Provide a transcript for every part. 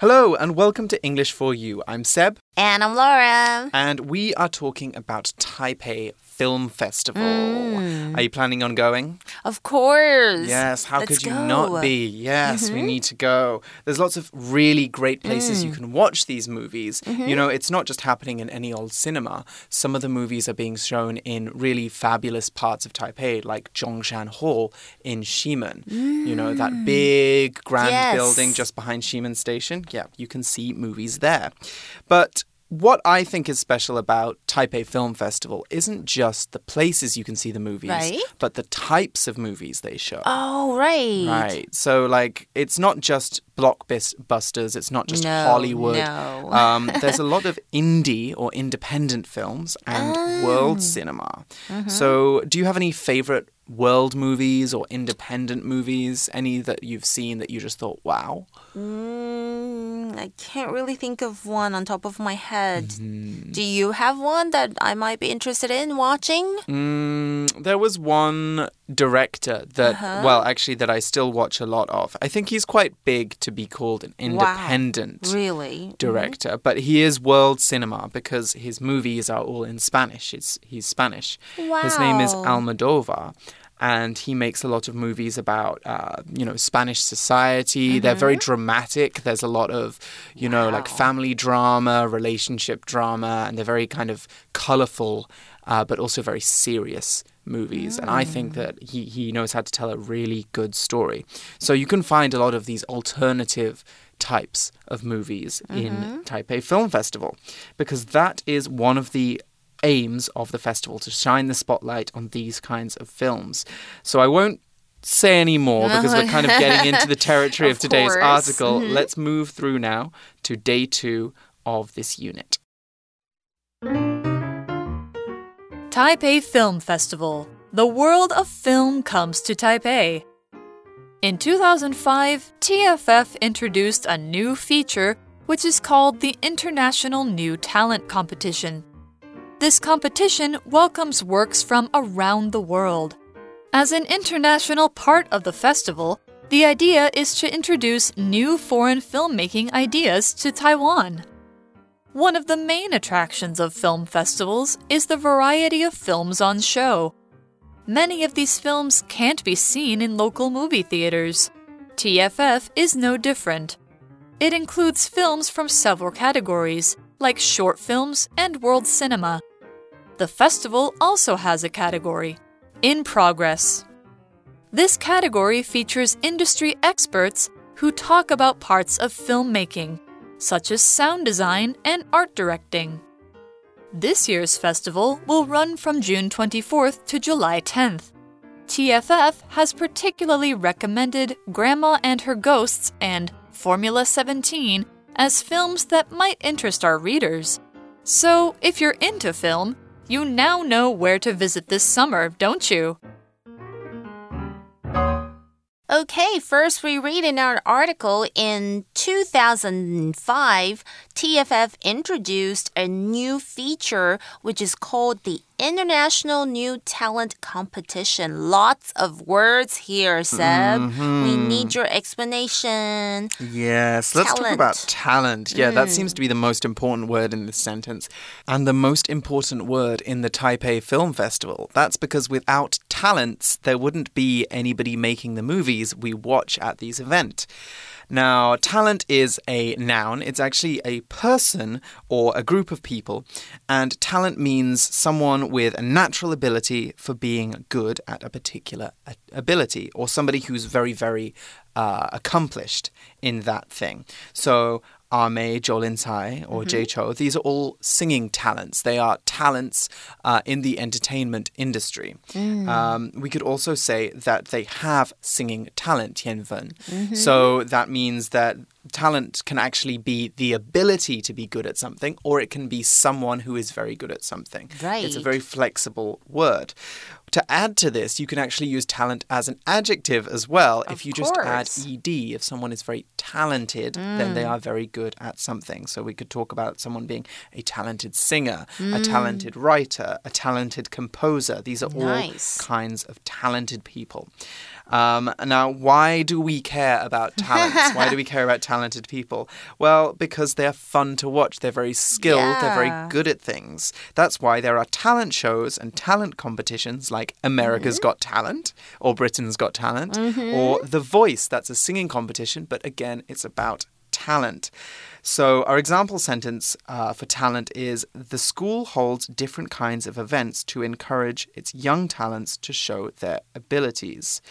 Hello and welcome to English for You. I'm Seb. And I'm Laura. And we are talking about Taipei Film Festival. Mm. Are you planning on going? Of course. Yes, how Let's could you go. not be? Yes, we mm-hmm. need to go. There's lots of really great places you mm. can watch these movies. You mm-hmm. know, it's not just happening in any old cinema. Some of the movies are being shown in really fabulous parts of Taipei, like Zhongshan Hall in Ximen. You know, that mm. big grand Yes. building just behind Ximen Station. Yeah, you can see movies there. But what I think is special about Taipei Film Festival isn't just the places you can see the movies, Right. but the types of movies they show. Oh, right. Right. So, like, it's not just blockbusters, it's not just No, Hollywood. no. Um, there's a lot of indie or independent films and Oh. world cinema. Mm-hmm. So, do you have any favorite world movies or independent movies? Any that you've seen that you just thought, wow? Mm, I can't really think of one on top of my head. Mm-hmm. Do you have one that I might be interested in watching? Mm, there was one director that, Uh-huh. well, actually, that I still watch a lot of. I think he's quite big to be called an independent. Really? director, but he is world cinema because his movies are all in Spanish. It's he's Spanish. His name is Wow. Almodovar. And he makes a lot of movies about, uh, you know, Spanish society. They're very dramatic. There's a lot of, you know, like family drama, relationship drama, and they're very kind of colorful, uh, but also very serious movies. And I mm. think that he, he knows how to tell a really good story. So you can find a lot of these alternative types of movies in mm-hmm. Taipei Film Festival because that is one of the aims of the festival to shine the spotlight on these kinds of films. So I won't say any more because we're kind of getting into the territory of, Of today's course. article. Mm-hmm. Let's move through now to day 2 of this unit. Taipei Film Festival. The world of film comes to Taipei. In 2005, TFF introduced a new feature which is called the International New Talent Competition. This competition welcomes works from around the world. As an international part of the festival, the idea is to introduce new foreign filmmaking ideas to Taiwan. One of the main attractions of film festivals is the variety of films on show. Many of these films can't be seen in local movie theaters. TFF is no different. It includes films from several categories, like short films and world cinema. The festival also has a category, In Progress. This category features industry experts who talk about parts of filmmaking, such as sound design and art directing. This year's festival will run from June 24th to July 10th. TFF has particularly recommended Grandma and Her Ghosts and Formula 17 as films that might interest our readers. So, if you're into film, you now know where to visit this summer, don't you? Okay, first we read in our article in 2005, TFF introduced a new feature which is called the International New Talent Competition. Lots of words here, Seb. We mm-hmm. need your explanation. Yes, let's talk about Talent. talent. Yeah, that mm. seems to be the most important word in this sentence. And the most important word in the Taipei Film Festival. That's because without talents, there wouldn't be anybody making the movies we watch at these events. Now, talent is a noun. It's actually a person or a group of people. And talent means someone with a natural ability for being good at a particular ability or somebody who's very, very uh, accomplished in that thing. So, A-Mei, Jolin Tsai, or Jay Chou, these are all singing talents. They are talents uh, in the entertainment industry. Um, we could also say that they have singing talent, Tianfen. So that means that talent can actually be the ability to be good at something, or it can be someone who is very good at something. Right. It's a very flexible word. To add to this, you can actually use talent as an adjective as well. Of if you just add ed, if someone is very talented, then Mm. they are very good at something. So we could talk about someone being a talented singer, a Mm. talented writer, a talented composer. These are Nice. all kinds of talented people. Um, now, why do we care about talents? why do we care about talented people? Well, because they're fun to watch. They're very skilled. They're very good at things. That's why there are talent shows and talent competitions like America's Mm-hmm. Got Talent or Britain's Got Talent or The Voice. That's a singing competition, but again, it's about talent. So, our example sentence uh, for talent is The school holds different kinds of events to encourage its young talents to show their abilities.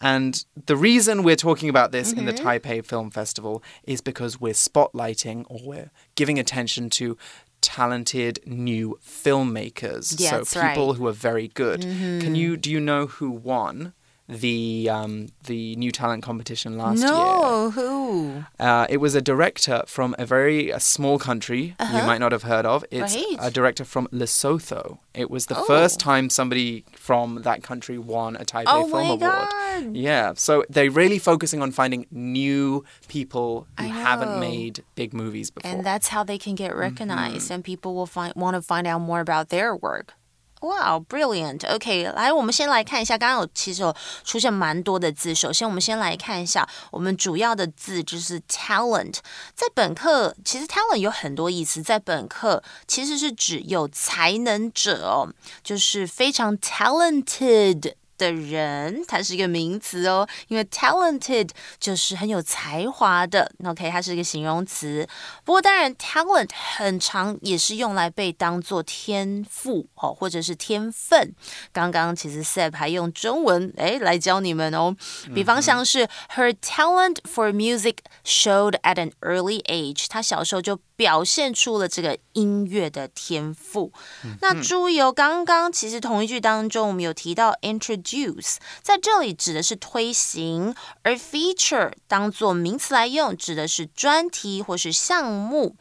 And the reason we're talking about this in the Taipei Film Festival is because we're spotlighting or we're giving attention to talented new filmmakers. Yeah, so that's right. people who are very good. Can you do you know who won the um, the new talent competition last year? no, who? Uh, it was a director from a very a small country you might not have heard of. It's Uh-huh. Right. a director from Lesotho. It was the Oh. first time somebody from that country won a Taipei Oh Film my Award. God. Yeah, so they're really focusing on finding new people who haven't made big movies before. And that's how they can get Mm-hmm. recognized, and people will find want to find out more about their work. 哇 brilliant. OK，来，我们先来看一下，刚刚有其实有出现蛮多的字。首先，我们先来看一下我们主要的字就是 talent。在本课，其实 talent 有很多意思，在本课其实是指有才能者哦，就是非常 talented。的人，它是一个名词哦，因为 talented 就是很有才华的，OK，它是一个形容词。不过当然，talent 很长也是用来被当做天赋哦，或者是天分。刚刚其实 Seb 还用中文诶来教你们哦，比方像是 Her talent for music showed at an early age，她小时候就表现出了这个音乐的天赋。那注意哦，刚刚其实同一句当中我们有提到 introduce，Juice 在这里指的是推行，而 feature 当做名词来用，指的是专题或是项目。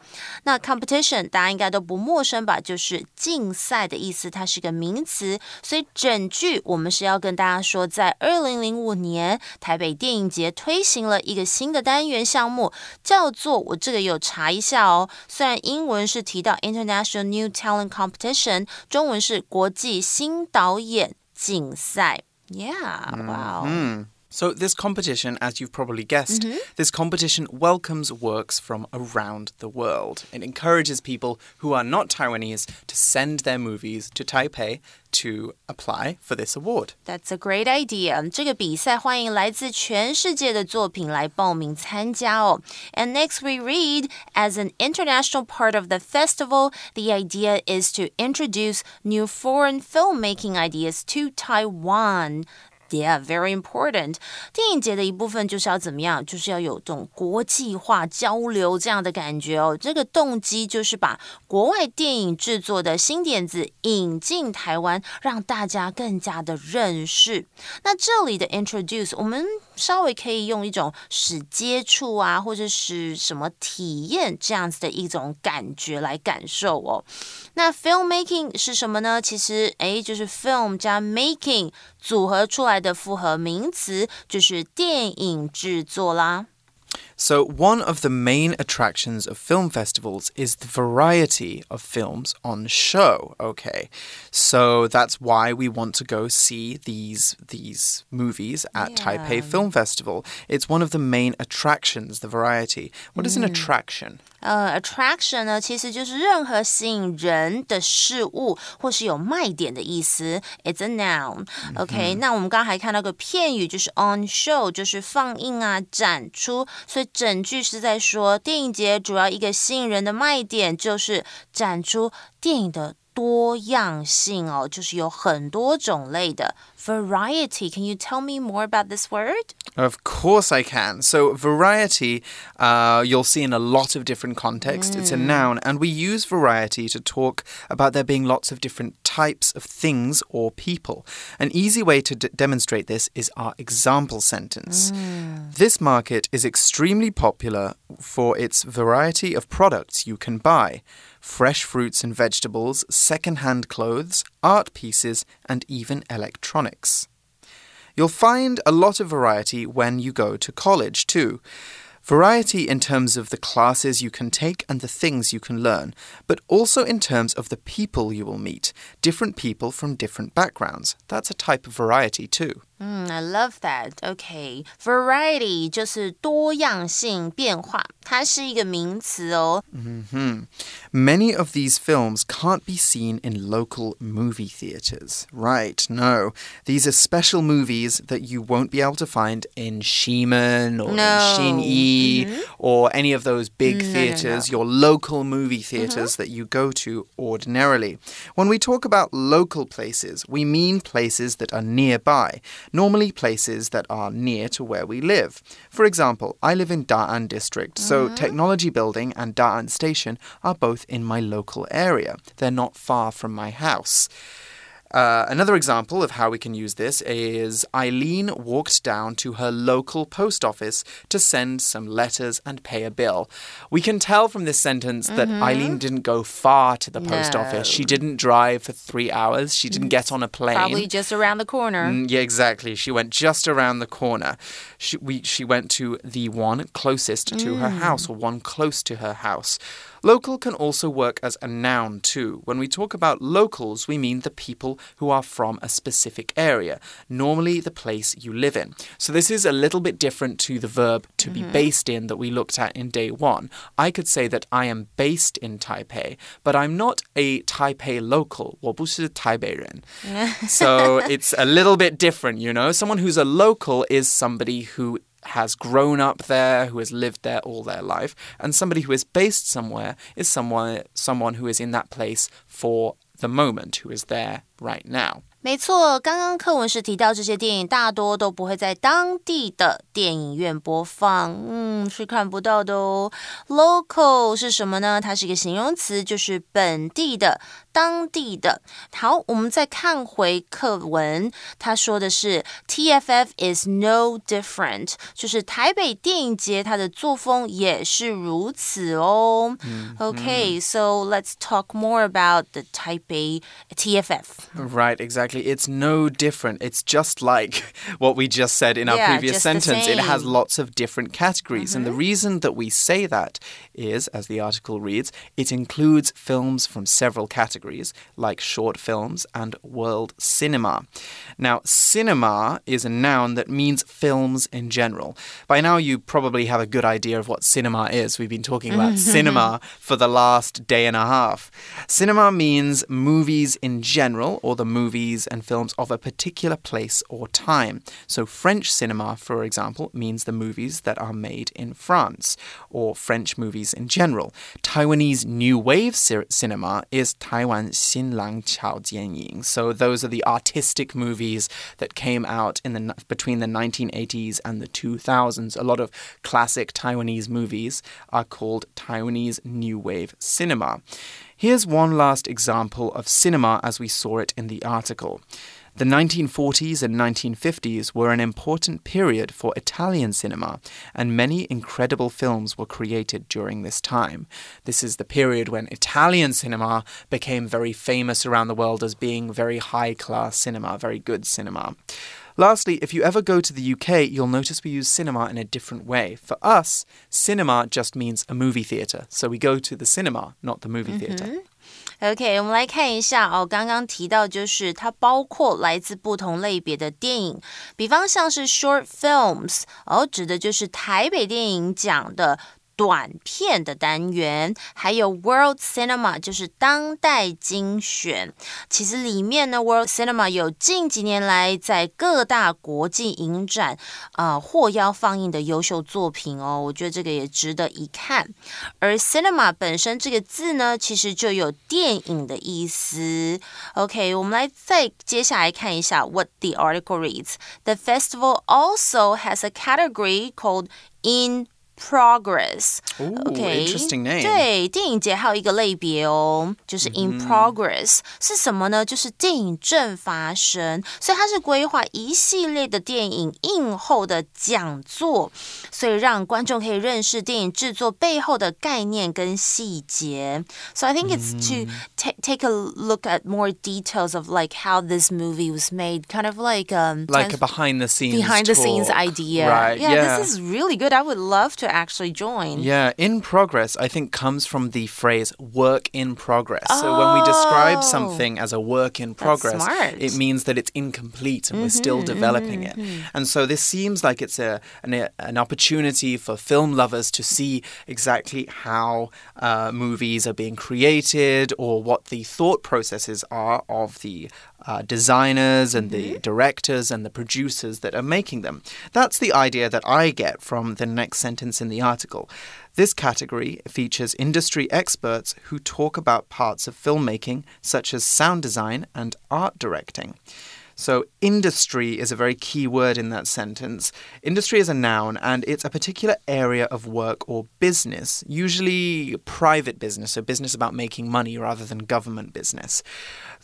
那 competition 大家应该都不陌生吧？就是竞赛的意思，它是个名词。所以整句我们是要跟大家说，在二零零五年台北电影节推行了一个新的单元项目，叫做我这个有查一下哦。虽然英文是提到 International New Talent Competition，中文是国际新导演竞赛。Yeah, wow. So, this competition, as you've probably guessed, Mm-hmm. this competition welcomes works from around the world. It encourages people who are not Taiwanese to send their movies to Taipei to apply for this award. That's a great idea. 这个比赛欢迎来自全世界的作品来报名参加哦。And next we read, as an international part of the festival, the idea is to introduce new foreign filmmaking ideas to Taiwan. Yeah, very important. 电影节的一部分就是要怎么样？就是要有这种国际化交流这样的感觉哦。这个动机就是把国外电影制作的新点子引进台湾，让大家更加的认识。那这里的 introduce，我们稍微可以用一种使接触啊，或者是什么体验这样子的一种感觉来感受哦。那 filmmaking 是什么呢？其实诶，就是 film 加 making 组合出来的复合名词，就是电影制作啦。So, one of the main attractions of film festivals is the variety of films on show. Okay, so that's why we want to go see these these movies at Taipei Film Festival. It's one of the main attractions, the variety. What is an mm. attraction? 呃，attraction 呢，其实就是任何吸引人的事物，或是有卖点的意思。It's a noun. OK，、那我们刚刚还看到个片语，就是 on show，就是放映啊、展出。所以整句是在说，电影节主要一个吸引人的卖点就是展出电影的多样性哦，就是有很多种类的 variety. Can you tell me more about this word? Of course, I can. So, variety, uh, you'll see in a lot of different contexts. It's a noun, and we use variety to talk about there being lots of different types of things or people. An easy way to d- demonstrate this is our example sentence. This market is extremely popular for its variety of products you can buy fresh fruits and vegetables, second hand clothes, art pieces, and even electronics. You'll find a lot of variety when you go to college, too. Variety in terms of the classes you can take and the things you can learn, but also in terms of the people you will meet. Different people from different backgrounds. That's a type of variety too. 嗯，I love that. OK, variety 就是多样性、变化，它是一个名词哦。嗯哼、mm of these films can't be seen in local movie theaters. Right? No, these are special movies that you won't be able to find in Ximen or no. in mm -hmm. or any of those big no, theaters, no, your local movie mm-hmm. theaters mm -hmm. that you go to ordinarily. When we talk about local places, we mean places that are nearby normally places that are near to where we live. For example, I live in Da'an district, so mm-hmm. Technology Building and Da'an Station are both in my local area. They're not far from my house. Uh, another example of how we can use this is Eileen walked down to her local post office to send some letters and pay a bill. We can tell from this sentence that mm -hmm. Eileen didn't go far to the post no. office. She didn't drive for three hours. She didn't get on a plane. Probably just around the corner. Mm, yeah, exactly. She went just around the corner. She, we, she went to the one closest to mm. her house or one close to her house. Local can also work as a noun too. When we talk about locals, we mean the people who are from a specific area, normally the place you live in. So this is a little bit different to the verb to mm -hmm. be mm-hmm. based in that we looked at in day one. I could say that I am based in Taipei, but I'm not a Taipei local. 我不是台北人. so it's a little bit different, you know? Someone who's a local is somebody who has grown up there, who has lived there all their life, and somebody who is based somewhere is someone someone who is in that place for the moment, who is there right now. 没错，刚刚课文是提到这些电影大多都不会在当地的电影院播放，嗯，是看不到的哦。Local 是什么呢？它是一个形容词，就是本地的、 当地的。好，我们再看回课文，他说的是 TFF is no different，就是台北电影节它的作风也是如此哦。嗯、OK，so、嗯、let's talk more about the Taipei TFF. Right, exactly exactly. It's no different. It's just like what we just said in our yeah, previous sentence. It has lots of different categories. Mm -hmm. And the mm-hmm. reason that we say that is, as the article reads, it includes films from several categories, like short films and world cinema. Now, cinema is a noun that means films in general. By now, you probably have a good idea of what cinema is. We've been talking about cinema for the last day and a half. Cinema means movies in general, or the movies and films of a particular place or time. So, French cinema, for example, means the movies that are made in France, or French movies in general. Taiwanese New Wave cinema is Taiwan Xinlang Chao Jianying. So, those are the artistic movies that came out in the between the 1980s and the 2000s. A lot of classic Taiwanese movies are called Taiwanese New Wave cinema. Here's one last example of cinema as we saw it in the article. The 1940s and 1950s were an important period for Italian cinema, and many incredible films were created during this time. This is the period when Italian cinema became very famous around the world as being very high class cinema, very good cinema. Lastly, if you ever go to the UK, you'll notice we use cinema in a different way. For us, cinema just means a movie theatre. So we go to the cinema, not the movie theatre. Mm -hmm. OK，我们来看一下哦。刚刚提到就是它包括来自不同类别的电影，比方像是 short films，哦，指的就是台北电影奖的。短片的单元，还有 World Cinema，就是当代精选。其实里面呢，World Cinema 有近几年来在各大国际影展啊获邀放映的优秀作品哦。我觉得这个也值得一看。而 Cinema 本身这个字呢，其实就有电影的意思。OK，我们来再接下来看一下 What the article reads. The festival also has a category called in Progress。 Ooh, OK， interesting name. 对，电影节还有一个类别哦，就是 in progress、是什么呢？就是电影正发生，所以它是规划一系列的电影映后的讲座，所以让观众可以认识电影制作背后的概念跟细节。So I think it's to ta- take a look at more details of like how this movie was made, kind of like um Like a trans- behind the scenes behind the scenes talk. idea. Right. Yeah, yeah. this is really good. I would love to actually join. Yeah, in progress, I think comes from the phrase work in progress. So when we describe Oh. something as a work in progress, it means that it's incomplete and we're still developing it. And so this seems like it's a an, an opportunity for film lovers to see exactly how uh, movies are being created or what the thought processes are of the uh, designers and the directors and the producers that are making them. That's the idea that I get from the next sentence in the article. This category features industry experts who talk about parts of filmmaking, such as sound design and art directing. So, industry is a very key word in that sentence. Industry is a noun and it's a particular area of work or business, usually private business, so business about making money rather than government business.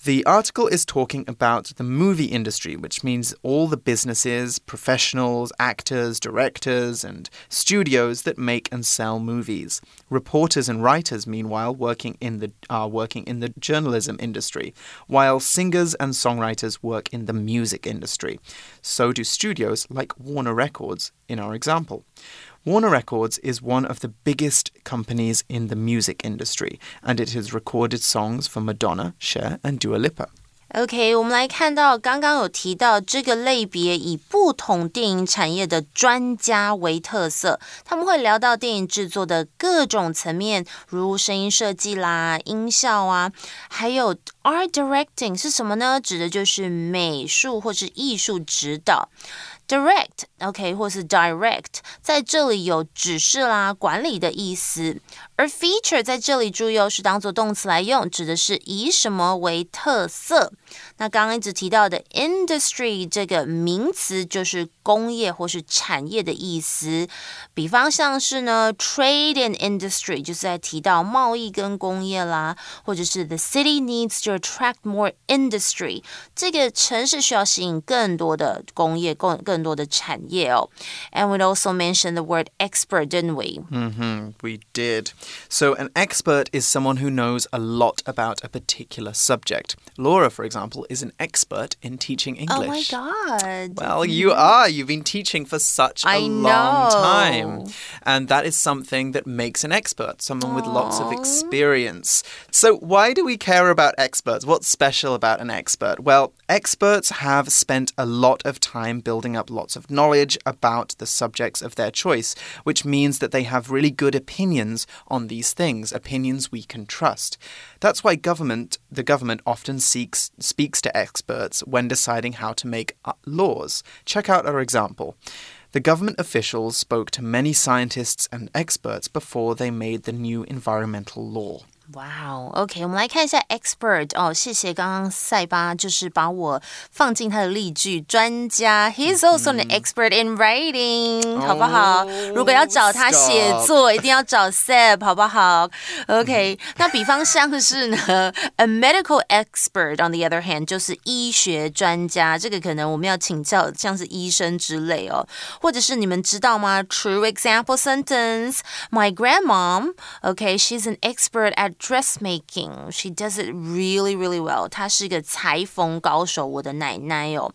The article is talking about the movie industry, which means all the businesses, professionals, actors, directors, and studios that make and sell movies. Reporters and writers, meanwhile, working in the are working in the journalism industry, while singers and songwriters work in the music industry. So do studios like Warner Records in our example. Warner Records is one of the biggest companies in the music industry, and it has recorded songs for Madonna, Cher, and Dua Lipa. OK，我们来看到刚刚有提到这个类别以不同电影产业的专家为特色，他们会聊到电影制作的各种层面，如声音设计啦、音效啊，还有 art directing 是什么呢？指的就是美术或是艺术指导。direct OK 或是 direct 在这里有指示啦、管理的意思，而 feature 在这里注意哦，是当做动词来用，指的是以什么为特色。那刚刚一直提到的 industry 这个名词就是工业或是产业的意思，比方像是呢 trade and industry 就是在提到贸易跟工业啦，或者是 the city needs to attract more industry 这个城市需要吸引更多的工业、更更多的产业哦。And we also mentioned the word expert, didn't we? hmm we did. So, an expert is someone who knows a lot about a particular subject. Laura, for example, is an expert in teaching English. Oh my god. Well, you are. You've been teaching for such a I long know. time. And that is something that makes an expert, someone with lots of experience. So, why do we care about experts? What's special about an expert? Well, experts have spent a lot of time building up lots of knowledge about the subjects of their choice, which means that they have really good opinions on these things, opinions we can trust. That's why government, the government often seeks speaks to experts when deciding how to make uh, laws. Check out our example. The government officials spoke to many scientists and experts before they made the new environmental law. 哇哦，OK，我们来看一下 expert 哦，谢谢刚刚塞巴，就是把我放进他的例句，专家，He's also an expert in writing，、好不好？如果要找他写作，一定要找 Seb，好不好？OK，、那比方像是呢，a medical expert on the other hand 就是医学专家，这个可能我们要请教像是医生之类哦，或者是你们知道吗？True example sentence，My grandmom，OK，she's、an expert at dressmaking. She does it really, really well. 她是个裁缝高手，我的奶奶哦。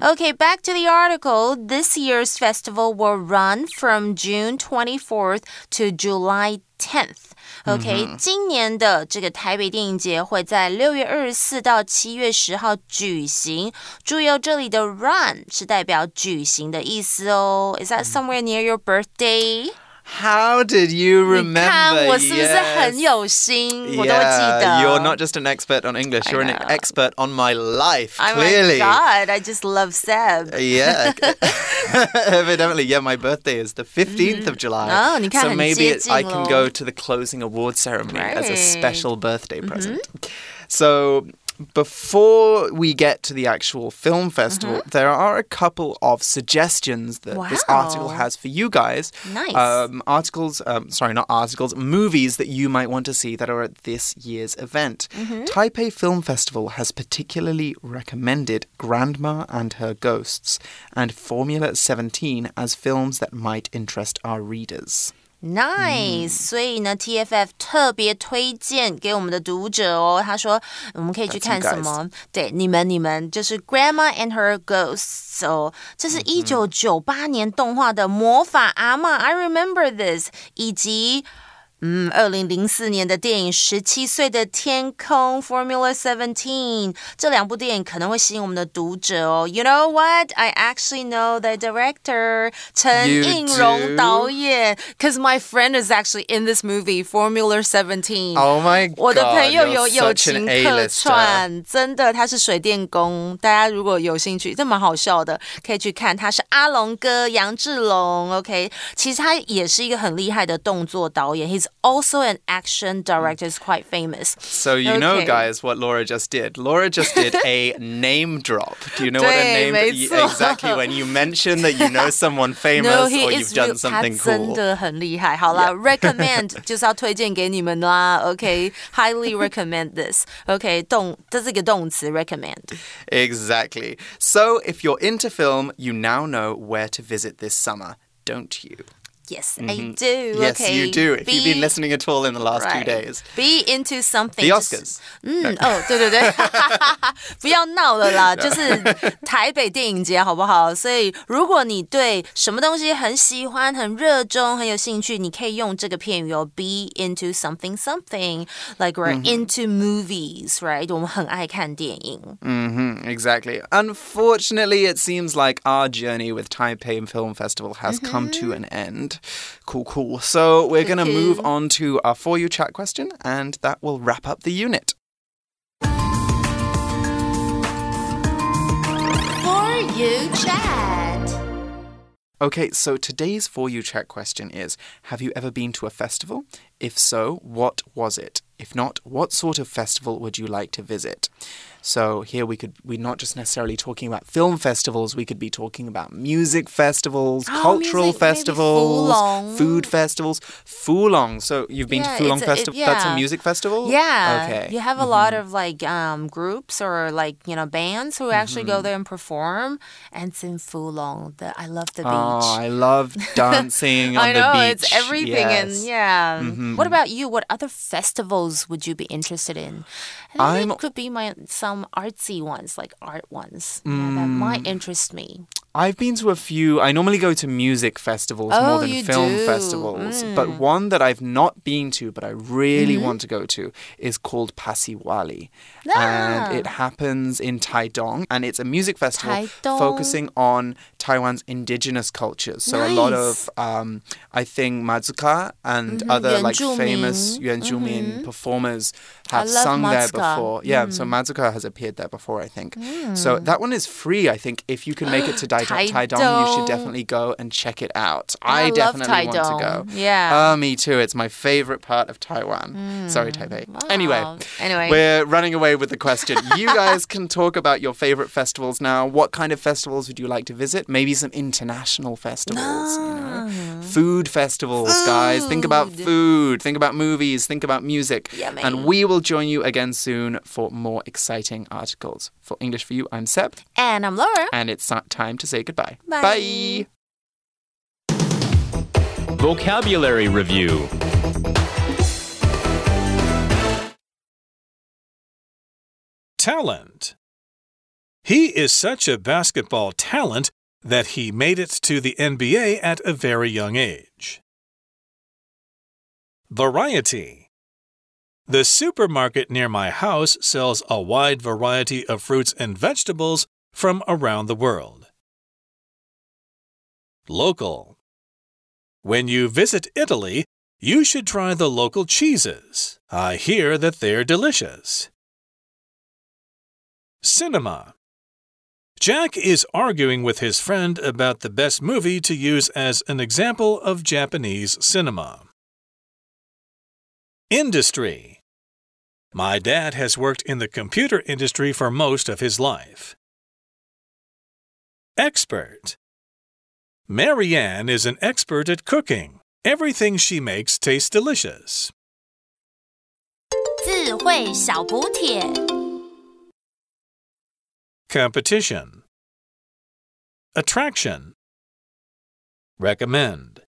Okay, back to the article. This year's festival will run from June 24th to July 10th. OK，、今年的这个台北电影节会在六月二十四到七月十号举行。注意哦，这里的 run 是代表举行的意思哦。Is that somewhere near your birthday？ How did you 你看 remember? 我是不是很 Yes. 有心？我都会记得。 Yeah, you're not just an expert on English, I you're an know. expert on my life, Oh clearly. my god! I just love Seb. Yeah, evidently. Yeah, my birthday is the 15th of July. Oh, 你看 so 很 maybe 接 it, 近 I can咯。 go to the closing award ceremony as a Right. special birthday present. So, before we get to the actual film festival, there are a couple of suggestions that this article has for you guys. Nice. Um, articles, um, sorry, not articles, movies that you might want to see that are at this year's event. Taipei Film Festival has particularly recommended Grandma and Her Ghosts and Formula 17 as films that might interest our readers. Nice，、所以呢，TFF 特别推荐给我们的读者哦。他说，我们可以去看什么？对，你们你们就是 Grandma and Her Ghosts 哦，这是一九九八年动画的魔法阿嬷、i remember this，以及。嗯，二零零四年的电影《十七岁的天空》（Formula Seventeen） 这两部电影可能会吸引我们的读者哦。You know what? I actually know the director 陈映蓉导演，because my friend is actually in this movie Formula Seventeen。Oh my god! 我的朋友有友情客串，真的，他是水电工。大家如果有兴趣，这蛮好笑的，可以去看。他是阿龙哥杨志龙，OK。其实他也是一个很厉害的动作导演，He's also an action director, is quite famous. So you know, Okay. guys, what Laura just did. Laura just did a name drop. Do you know what a 对， name? 没 y- 错。 Exactly when you mention that you know someone famous No, he or is you've done real- something 他真 cool. 的很厉害。好啦 recommend 就是要推荐给你们啦。OK，highly、recommend this。OK，动这是一个动词，recommend。 Exactly. So if you're into film, you now know where to visit this summer, don't you? Yes, I do. Mm-hmm. Yes, okay. you do. If you've been Be- listening at all in the last two right. days. Be into something. The 就是 Oscars. 嗯，哦，对对对，不要闹了啦，就是台北电影节，好不好？所以，如果你对什么东西很喜欢、很热衷、很有兴趣，你可以用这个片语哦，be into something something。Like we're into movies, right？我们很爱看电影。 hmm exactly. Unfortunately, it seems like our journey with Taipei Film Festival has come to an end. Cool, cool. So we're going to move on to our For You chat question, and that will wrap up the unit. For you chat. Okay, so today's For You chat question is Have you ever been to a festival? If so, what was it? If not, what sort of festival would you like to visit? So here we could we're not just necessarily talking about film festivals, we could be talking about music festivals, Oh, cultural music, festivals, food festivals. Fulong. So you've been Yeah, to Fulong it's a- it- Festival? That's a music festival? Yeah. Okay. Mm-hmm. You have a lot of like um groups or like, you know, bands who actually Mm-hmm. go there and perform and it's in Fulong. The I love the beach. Oh, I love dancing on I know the beach. it's everything, Yes. Mm-hmm. yeah. What about you? What other festivals would you be interested in? I'm, it could be my some artsy ones, like art ones mm, that might interest me. I've been to a few. I normally go to music festivals oh, more than film do. festivals, mm. but one that I've not been to, but I really mm -hmm. want to go to, is called Pasiwali, ah. and it happens in Taidong, and it's a music festival Taidong. focusing on Taiwan's indigenous cultures. So nice. a lot of, um, I think, Matzka and -hmm. other like famous Yuan Zhumin -hmm. performers have sung Matzka. there before. Yeah, so hmm. Matzka has appeared there before, I think. So hmm. that one is free, I think. If you can make it to Dai- Taidong, you should definitely go and check it out. I I, definitely want to go. Yeah. Uh, me too. It's my favorite part of Taiwan. Hmm. Sorry, Taipei. Anyway, Wow. Anyway. we're running away with the question. you guys can talk about your favorite festivals now. What kind of festivals would you like to visit? Maybe some international festivals. You know? Food festivals, guys. Think about Food. food. Think about movies. Think about music. Yummy. And we will join you again soon for more exciting articles. For English for You, I'm Seb, And I'm Laura. and it's time to say goodbye. Bye. Vocabulary Review Talent. He is such a basketball talent that he made it to the NBA at a very young age. Variety. The supermarket near my house sells a wide variety of fruits and vegetables from around the world. Local. When you visit Italy, you should try the local cheeses. I hear that they're delicious. Cinema. Jack is arguing with his friend about the best movie to use as an example of Japanese cinema. Industry. My dad has worked in the computer industry for most of his life. Expert Marianne is an expert at cooking. Everything she makes tastes delicious. 智慧小补帖 Competition Attraction Recommend